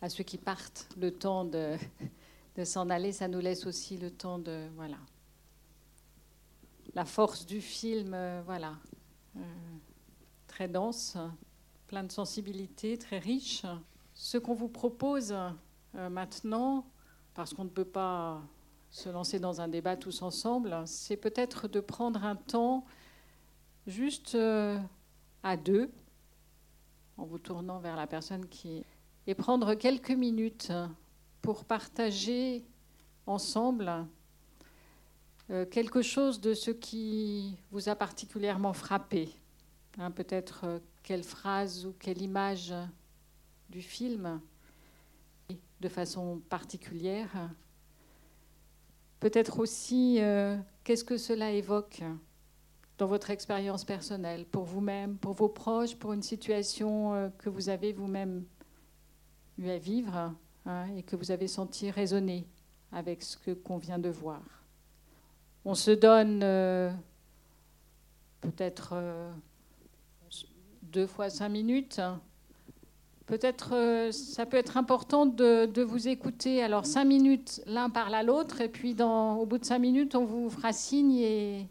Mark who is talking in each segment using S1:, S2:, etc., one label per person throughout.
S1: À ceux qui partent, le temps de, s'en aller, ça nous laisse aussi le temps de. Voilà. La force du film, euh, voilà. Euh, très dense, plein de sensibilité, très riche. Ce qu'on vous propose euh, maintenant, parce qu'on ne peut pas se lancer dans un débat tous ensemble, c'est peut-être de prendre un temps juste à deux, en vous tournant vers la personne qui... et prendre quelques minutes pour partager ensemble euh, quelque chose de ce qui vous a particulièrement frappé. Hein, peut-être euh, quelle phrase ou quelle image du film de façon particulière. Peut-être aussi euh, qu'est-ce que cela évoque dans votre expérience personnelle, pour vous-même, pour vos proches, pour une situation que vous avez vous-même eu à vivre hein, et que vous avez senti résonner avec ce que qu'on vient de voir. On se donne euh, peut-être euh, deux fois cinq minutes. Peut-être euh, ça peut être important de, vous écouter. Alors cinq minutes l'un parle à l'autre et puis dans, au bout de cinq minutes on vous fera signe et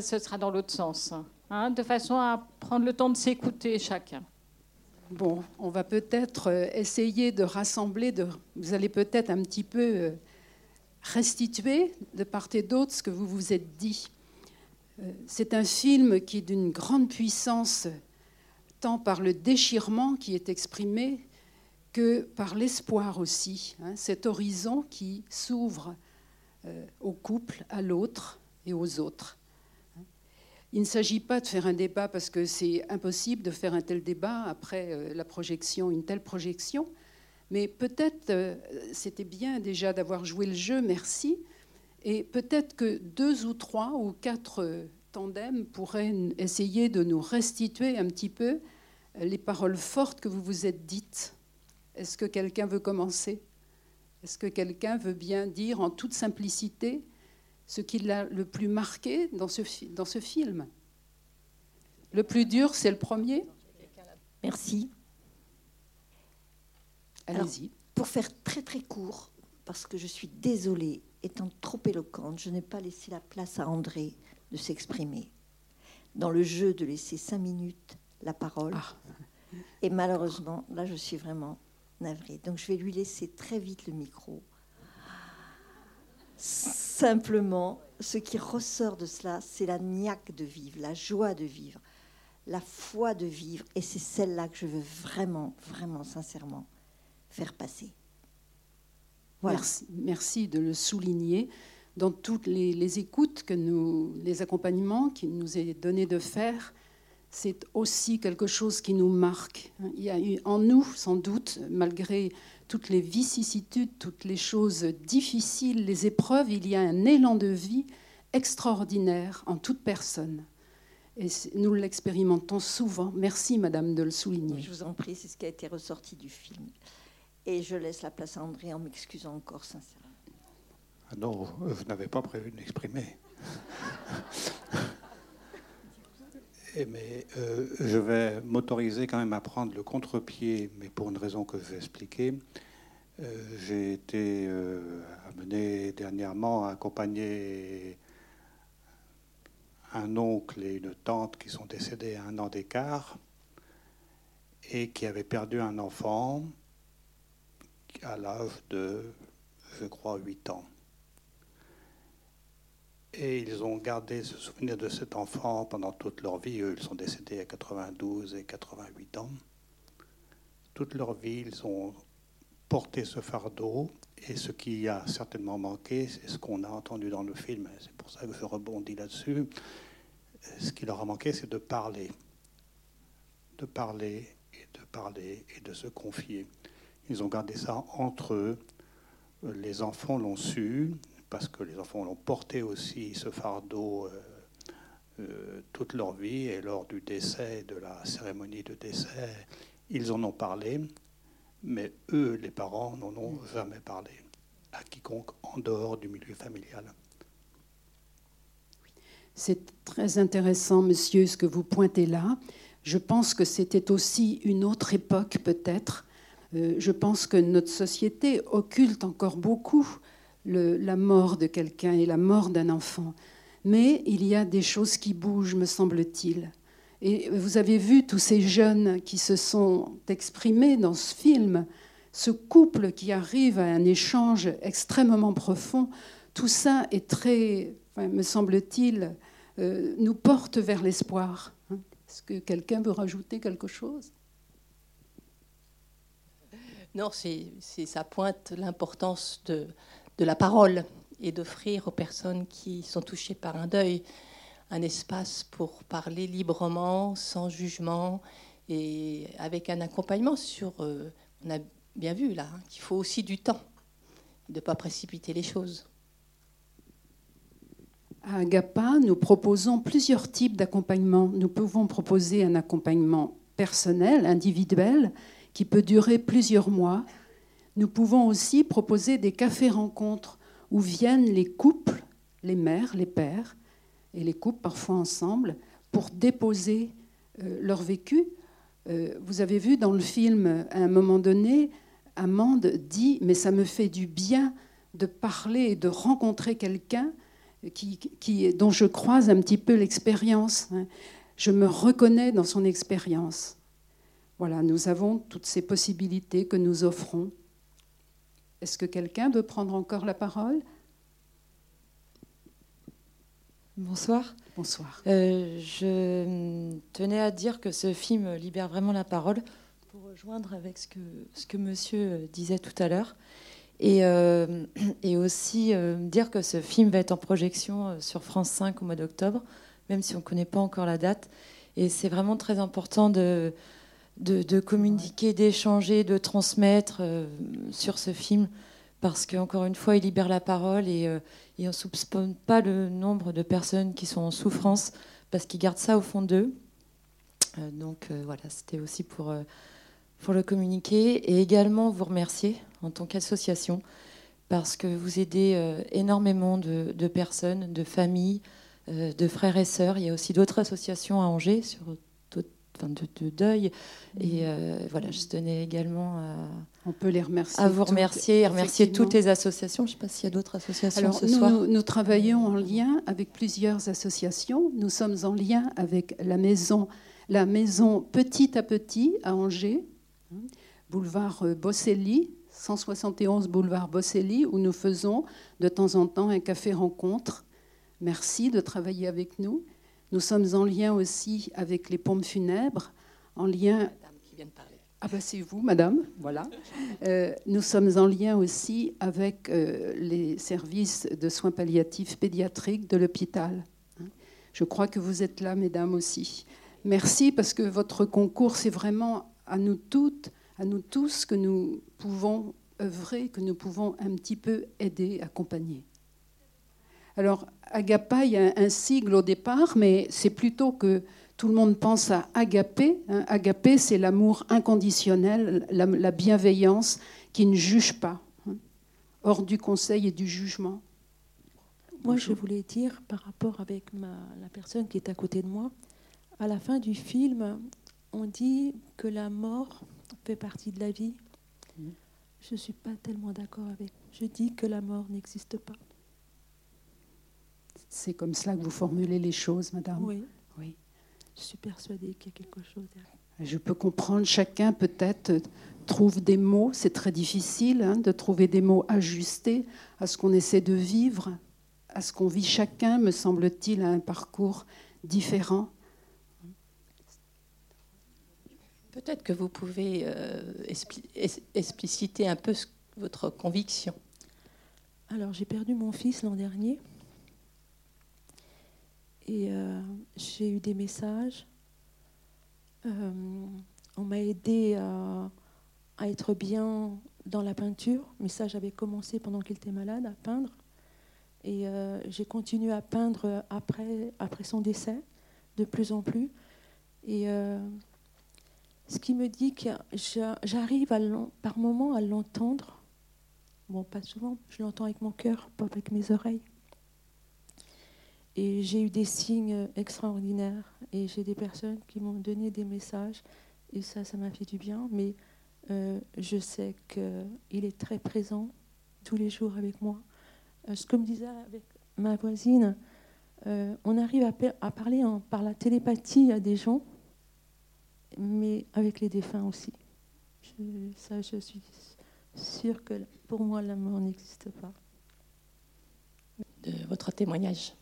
S1: ce sera dans l'autre sens, hein, de façon à prendre le temps de s'écouter chacun.
S2: Bon, on va peut-être essayer de rassembler. De, vous allez peut-être un petit peu restituer de part et d'autre ce que vous vous êtes dit. Euh, c'est un film qui est d'une grande puissance, tant par le déchirement qui est exprimé que par l'espoir aussi. Hein, cet horizon qui s'ouvre euh, au couple, à l'autre et aux autres. Il ne s'agit pas de faire un débat parce que c'est impossible de faire un tel débat après euh, la projection, une telle projection. Mais peut-être euh, c'était bien déjà d'avoir joué le jeu, merci. Et peut-être que deux ou trois ou quatre euh, tandems pourraient essayer de nous restituer un petit peu les paroles fortes que vous vous êtes dites. Est-ce que quelqu'un veut commencer? Est-ce que quelqu'un veut bien dire en toute simplicité ce qui l'a le plus marqué dans ce, dans ce film Le plus dur, c'est le premier
S3: Merci.
S2: Allez-y.
S3: Pour faire très très court, parce que je suis désolée, étant trop éloquente, je n'ai pas laissé la place à André de s'exprimer. Dans le jeu de laisser cinq minutes la parole. Ah. Et malheureusement, là, je suis vraiment navrée. Donc, je vais lui laisser très vite le micro. Simplement, ce qui ressort de cela, c'est la niaque de vivre, la joie de vivre, la foi de vivre. Et c'est celle-là que je veux vraiment, vraiment, sincèrement faire passer.
S2: Merci, merci, de le souligner. Dans toutes les, écoutes que nous, les accompagnements qu'il nous est donné de faire, c'est aussi quelque chose qui nous marque. Il y a eu en nous, sans doute, malgré toutes les vicissitudes, toutes les choses difficiles, les épreuves, il y a un élan de vie extraordinaire en toute personne. Et nous l'expérimentons souvent. Merci, Madame, de le souligner.
S3: Je vous en prie, c'est ce qui a été ressorti du film. Et je laisse la place à André en m'excusant encore sincèrement.
S4: Ah non, vous n'avez pas prévu de m'exprimer. mais euh, je vais m'autoriser quand même à prendre le contre-pied, mais pour une raison que je vais expliquer. Euh, j'ai été euh, amené dernièrement à accompagner un oncle et une tante qui sont décédés à un an d'écart et qui avaient perdu un enfant à l'âge de, je crois, 8 ans. Et ils ont gardé ce souvenir de cet enfant pendant toute leur vie. Eux, ils sont décédés à 92 et 88 ans. Toute leur vie, ils ont porté ce fardeau. Et ce qui a certainement manqué, c'est ce qu'on a entendu dans le film. C'est pour ça que je rebondis là-dessus. Ce qui leur a manqué, c'est de parler. De parler et de parler et de se confier. Ils ont gardé ça entre eux. Les enfants l'ont su, parce que les enfants l'ont porté aussi, ce fardeau, euh, euh, toute leur vie. Et lors du décès, de la cérémonie de décès, ils en ont parlé. Mais eux, les parents, n'en ont jamais parlé à quiconque en dehors du milieu familial.
S2: C'est très intéressant, monsieur, ce que vous pointez là. Je pense que c'était aussi une autre époque, peut-être, Euh, je pense que notre société occulte encore beaucoup la mort de quelqu'un et la mort d'un enfant. Mais il y a des choses qui bougent, me semble-t-il. Et vous avez vu tous ces jeunes qui se sont exprimés dans ce film, ce couple qui arrive à un échange extrêmement profond. Tout ça est très, me semble-t-il, euh, nous porte vers l'espoir. Hein. Est-ce que quelqu'un veut rajouter quelque chose?
S5: Non, c'est, ça pointe l'importance de, de la parole et d'offrir aux personnes qui sont touchées par un deuil un espace pour parler librement, sans jugement et avec un accompagnement sur... Euh, on a bien vu là hein, qu'il faut aussi du temps, de ne pas précipiter les choses.
S2: À Agapa, nous proposons plusieurs types d'accompagnement. Nous pouvons proposer un accompagnement personnel, individuel, qui peut durer plusieurs mois. Nous pouvons aussi proposer des cafés-rencontres où viennent les couples, les mères, les pères, et les couples parfois ensemble, pour déposer euh, leur vécu. Euh, vous avez vu dans le film, à un moment donné, Amande dit, mais ça me fait du bien de parler et de rencontrer quelqu'un qui, dont je croise un petit peu l'expérience. Hein. Je me reconnais dans son expérience. Voilà, nous avons toutes ces possibilités que nous offrons. Est-ce que quelqu'un veut prendre encore la parole?
S6: Bonsoir.
S2: Bonsoir.
S6: Euh, je tenais à dire que ce film libère vraiment la parole pour rejoindre avec ce que, ce que monsieur disait tout à l'heure. Et, euh, et aussi euh, dire que ce film va être en projection sur France 5 au mois d'octobre, même si on ne connaît pas encore la date. Et c'est vraiment très important de, de, communiquer, d'échanger, de transmettre sur ce film parce qu'encore une fois, il libère la parole et, euh, on ne soupçonne pas le nombre de personnes qui sont en souffrance parce qu'ils gardent ça au fond d'eux. Euh, donc euh, voilà, c'était aussi pour, pour le communiquer et également vous remercier en tant qu'association parce que vous aidez énormément de, personnes, de familles, de frères et sœurs. Il y a aussi d'autres associations à Angers sur de, deuil. Et euh, voilà, je tenais également à,
S2: On peut les remercier
S6: à vous remercier et remercier toutes les associations. Je ne sais pas s'il y a d'autres associations ce
S2: nous,
S6: soir.
S2: Nous travaillons en lien avec plusieurs associations. Nous sommes en lien avec la maison, la maison Petit à Petit à Angers, boulevard euh, Bosselli, 171 boulevard Bosselli, où nous faisons de temps en temps un café rencontre. Merci de travailler avec nous. Nous sommes en lien aussi avec les pompes funèbres, en lien.
S5: Madame qui vient de parler.
S2: Ah ben c'est vous, madame. Voilà. Euh, nous sommes en lien aussi avec euh, les services de soins palliatifs pédiatriques de l'hôpital. Je crois que vous êtes là, mesdames aussi. Merci parce que votre concours, c'est vraiment à nous toutes, à nous tous que nous pouvons œuvrer, que nous pouvons un petit peu aider, accompagner. Alors, Agapa, il y a un sigle au départ, mais c'est plutôt que tout le monde pense à agapé. Hein. Agapé, c'est l'amour inconditionnel, la, bienveillance qui ne juge pas, hein. hors du conseil et du jugement.
S7: Moi, je voulais dire, par rapport avec la personne qui est à côté de moi, à la fin du film, on dit que la mort fait partie de la vie. Mmh. Je ne suis pas tellement d'accord avec. Je dis que la mort n'existe pas.
S2: C'est comme cela que vous formulez les choses, madame
S7: Oui. oui. Je suis persuadée qu'il y a quelque chose derrière.
S2: Je peux comprendre, chacun peut-être trouve des mots, c'est très difficile hein, de trouver des mots ajustés à ce qu'on essaie de vivre, à ce qu'on vit chacun, me semble-t-il, à un parcours différent.
S5: Peut-être que vous pouvez euh, expliciter un peu votre conviction.
S7: Alors, j'ai perdu mon fils l'an dernier. Et euh, j'ai eu des messages. Euh, on m'a aidé à, être bien dans la peinture, mais ça j'avais commencé pendant qu'il était malade à peindre. Et euh, j'ai continué à peindre après, après son décès, de plus en plus. Et ce qui me dit que j'arrive par moments à l'entendre. Bon, pas souvent, je l'entends avec mon cœur, pas avec mes oreilles. Et j'ai eu des signes extraordinaires et j'ai des personnes qui m'ont donné des messages et ça, ça m'a fait du bien. Mais Euh, je sais qu'il est très présent tous les jours avec moi. Euh, ce que me disait avec ma voisine, euh, on arrive à, parler par la télépathie à des gens, mais avec les défunts aussi. ça, je suis sûre que pour moi, la mort n'existe pas.
S5: De votre témoignage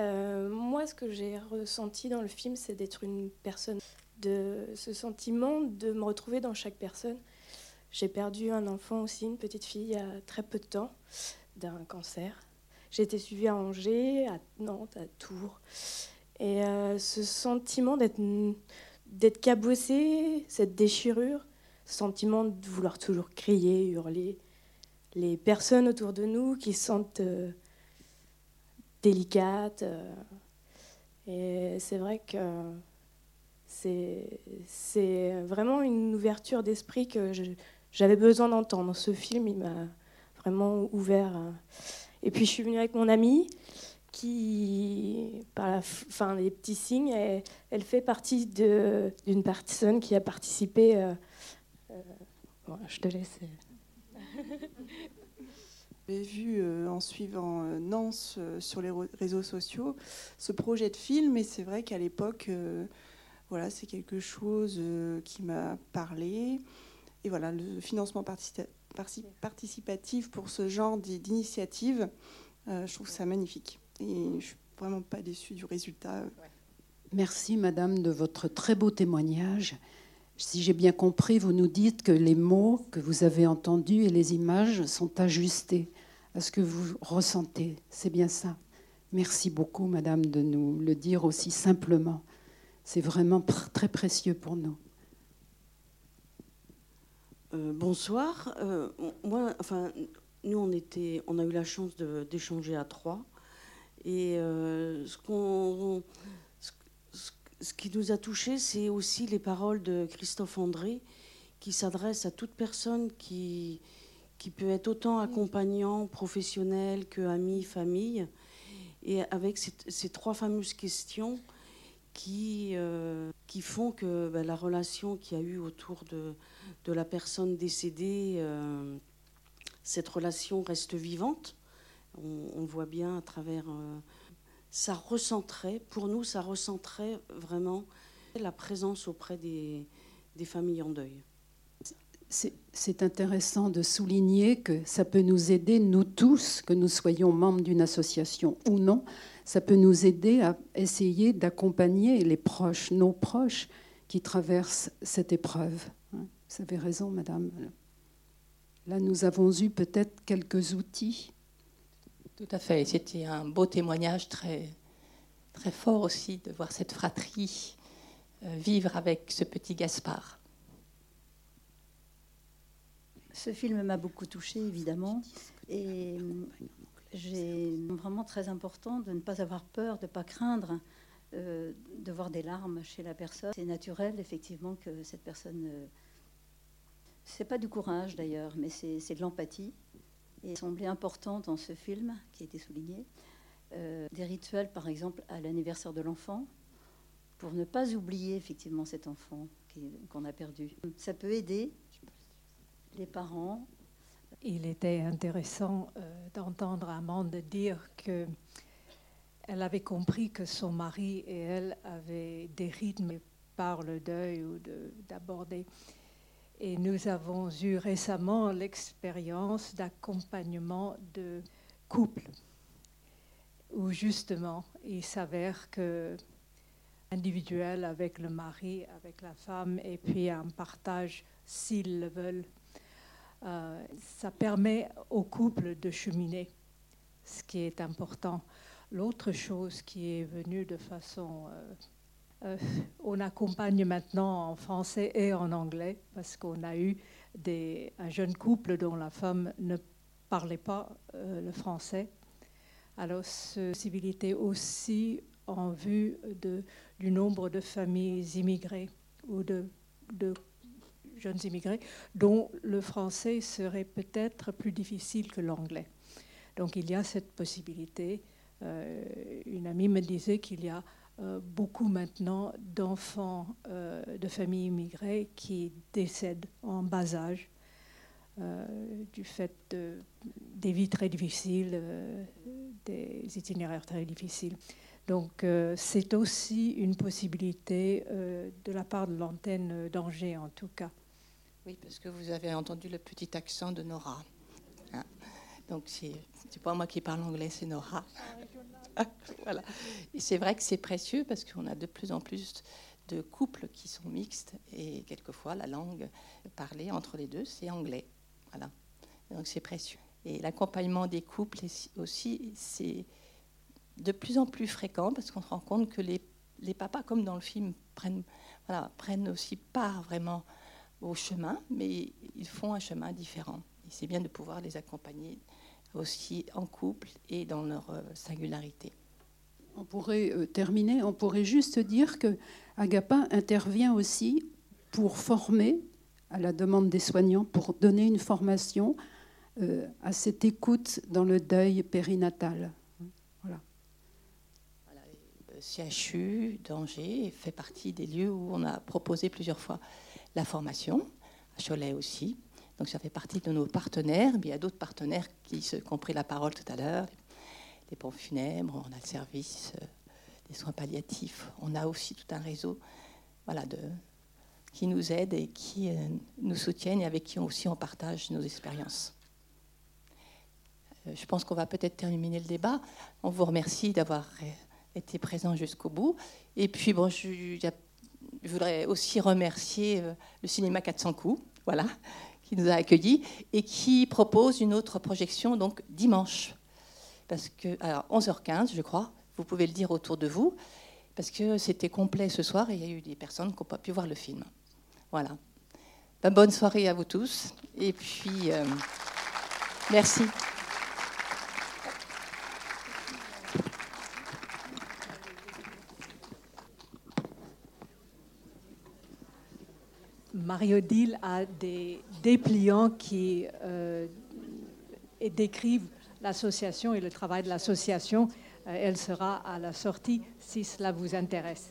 S8: Moi, ce que j'ai ressenti dans le film, c'est d'être une personne de ce sentiment de me retrouver dans chaque personne. J'ai perdu un enfant aussi, une petite fille, il y a très peu de temps, d'un cancer. J'ai été suivie à Angers, à Nantes, à Tours. Et euh, ce sentiment d'être, cabossé, cette déchirure, ce sentiment de vouloir toujours crier, hurler, les personnes autour de nous qui se sentent euh, délicates. Euh, et c'est vrai que c'est vraiment une ouverture d'esprit que j'avais besoin d'entendre. Ce film, il m'a vraiment ouvert. Et puis je suis venue avec mon amie qui, par la fin des petits signes, elle, fait partie d'une personne qui a participé. Euh, euh, je te laisse.
S9: J'ai vu euh, en suivant Nance sur les réseaux sociaux ce projet de film et c'est vrai qu'à l'époque voilà, c'est quelque chose euh, qui m'a parlé. Et voilà, le financement participatif pour ce genre d'initiative, euh, je trouve ça magnifique. Et je suis vraiment pas déçue du résultat.
S2: Merci, Madame, de votre très beau témoignage. Si j'ai bien compris, vous nous dites que les mots que vous avez entendus et les images sont ajustés à ce que vous ressentez. C'est bien ça. Merci beaucoup, Madame, de nous le dire aussi simplement. C'est vraiment très précieux pour nous.
S10: Euh, bonsoir. Euh, moi, enfin, nous, on, était, on a eu la chance d'échanger à trois. Et euh, ce, ce, qui nous a touchés, c'est aussi les paroles de Christophe André, qui s'adresse à toute personne qui, qui peut être autant accompagnant, professionnel que ami, famille. Et avec ces, ces trois fameuses questions, qui, euh, qui font que ben, la relation qu'il y a eu autour de, de la personne décédée, euh, cette relation reste vivante. On, voit bien à travers... Euh, ça recentrait, pour nous, ça recentrait vraiment la présence auprès des, des familles en deuil.
S2: C'est intéressant de souligner que ça peut nous aider, nous tous, que nous soyons membres d'une association ou non, ça peut nous aider à essayer d'accompagner les proches, nos proches, qui traversent cette épreuve. Hein. Vous avez raison, madame. Là, nous avons eu peut-être quelques outils.
S5: Tout à fait. C'était un beau témoignage très, très fort aussi de voir cette fratrie euh, vivre avec ce petit Gaspard.
S3: Ce film m'a beaucoup touchée, évidemment. Et j'ai vraiment très important de ne pas avoir peur, de ne pas craindre euh, de voir des larmes chez la personne. C'est naturel, effectivement, que cette personne. Euh, c'est pas du courage d'ailleurs, mais c'est de l'empathie. Et il semblait important dans ce film, qui a été souligné, euh, des rituels, par exemple, à l'anniversaire de l'enfant, pour ne pas oublier effectivement cet enfant qu'on a perdu. Ça peut aider les parents
S11: il était intéressant euh, d'entendre Amande dire que elle avait compris que son mari et elle avaient des rythmes par le deuil ou d'aborder. Et nous avons eu récemment l'expérience d'accompagnement de couple, où justement il s'avère que individuel avec le mari, avec la femme, et puis un partage, s'ils le veulent, euh, ça permet au couple de cheminer, ce qui est important. L'autre chose qui est venue de façon... Euh, euh, on accompagne maintenant en français et en anglais parce qu'on a eu un jeune couple dont la femme ne parlait pas le français. Alors, possibilité aussi en vue du nombre de familles immigrées ou de, de jeunes immigrés, dont le français serait peut-être plus difficile que l'anglais. Donc il y a cette possibilité. Euh, une amie me disait qu'il y a beaucoup maintenant d'enfants de familles immigrées qui décèdent en bas âge du fait des vies très difficiles, des itinéraires très difficiles. Donc c'est aussi une possibilité de la part de l'antenne d'Angers en tout cas.
S5: Oui, parce que vous avez entendu le petit accent de Nora. Hein. Donc, c'est pas moi qui parle anglais, c'est Nora. voilà. Et c'est vrai que c'est précieux parce qu'on a de plus en plus de couples qui sont mixtes et quelquefois la langue parlée entre les deux, c'est anglais. Voilà. Donc, c'est précieux. Et l'accompagnement des couples aussi, c'est de plus en plus fréquent parce qu'on se rend compte que les, les papas, comme dans le film, prennent, voilà, prennent aussi part vraiment au chemin, mais ils font un chemin différent. Et c'est bien de pouvoir les accompagner aussi en couple et dans leur euh, singularité.
S2: On pourrait euh, terminer, on pourrait juste dire que Agapa intervient aussi pour former, à la demande des soignants, pour donner une formation euh, à cette écoute dans le deuil périnatal. Voilà.
S5: CHU d'Angers fait partie des lieux où on a proposé plusieurs fois la formation, à Cholet aussi. Donc ça fait partie de nos partenaires. Mais il y a d'autres partenaires qui, se, ont pris la parole tout à l'heure. Les pompes funèbres, on a le service euh, des soins palliatifs. On a aussi tout un réseau voilà, de, qui nous aident et qui euh, nous soutiennent et avec qui aussi on partage nos expériences. Euh, je pense qu'on va peut-être terminer le débat. On vous remercie d'avoir été présent jusqu'au bout. Et puis, bon, je, je voudrais aussi remercier euh, le cinéma 400 coups, voilà, qui nous a accueillis et qui propose une autre projection donc dimanche. Parce que, alors 11h15, je crois, vous pouvez le dire autour de vous, parce que c'était complet ce soir et il y a eu des personnes qui n'ont pas pu voir le film. Voilà. Ben, bonne soirée à vous tous et puis euh, merci.
S11: Marie-Odile a des dépliants qui euh, décrivent l'association et le travail de l'association. Euh, elle sera à la sortie si cela vous intéresse.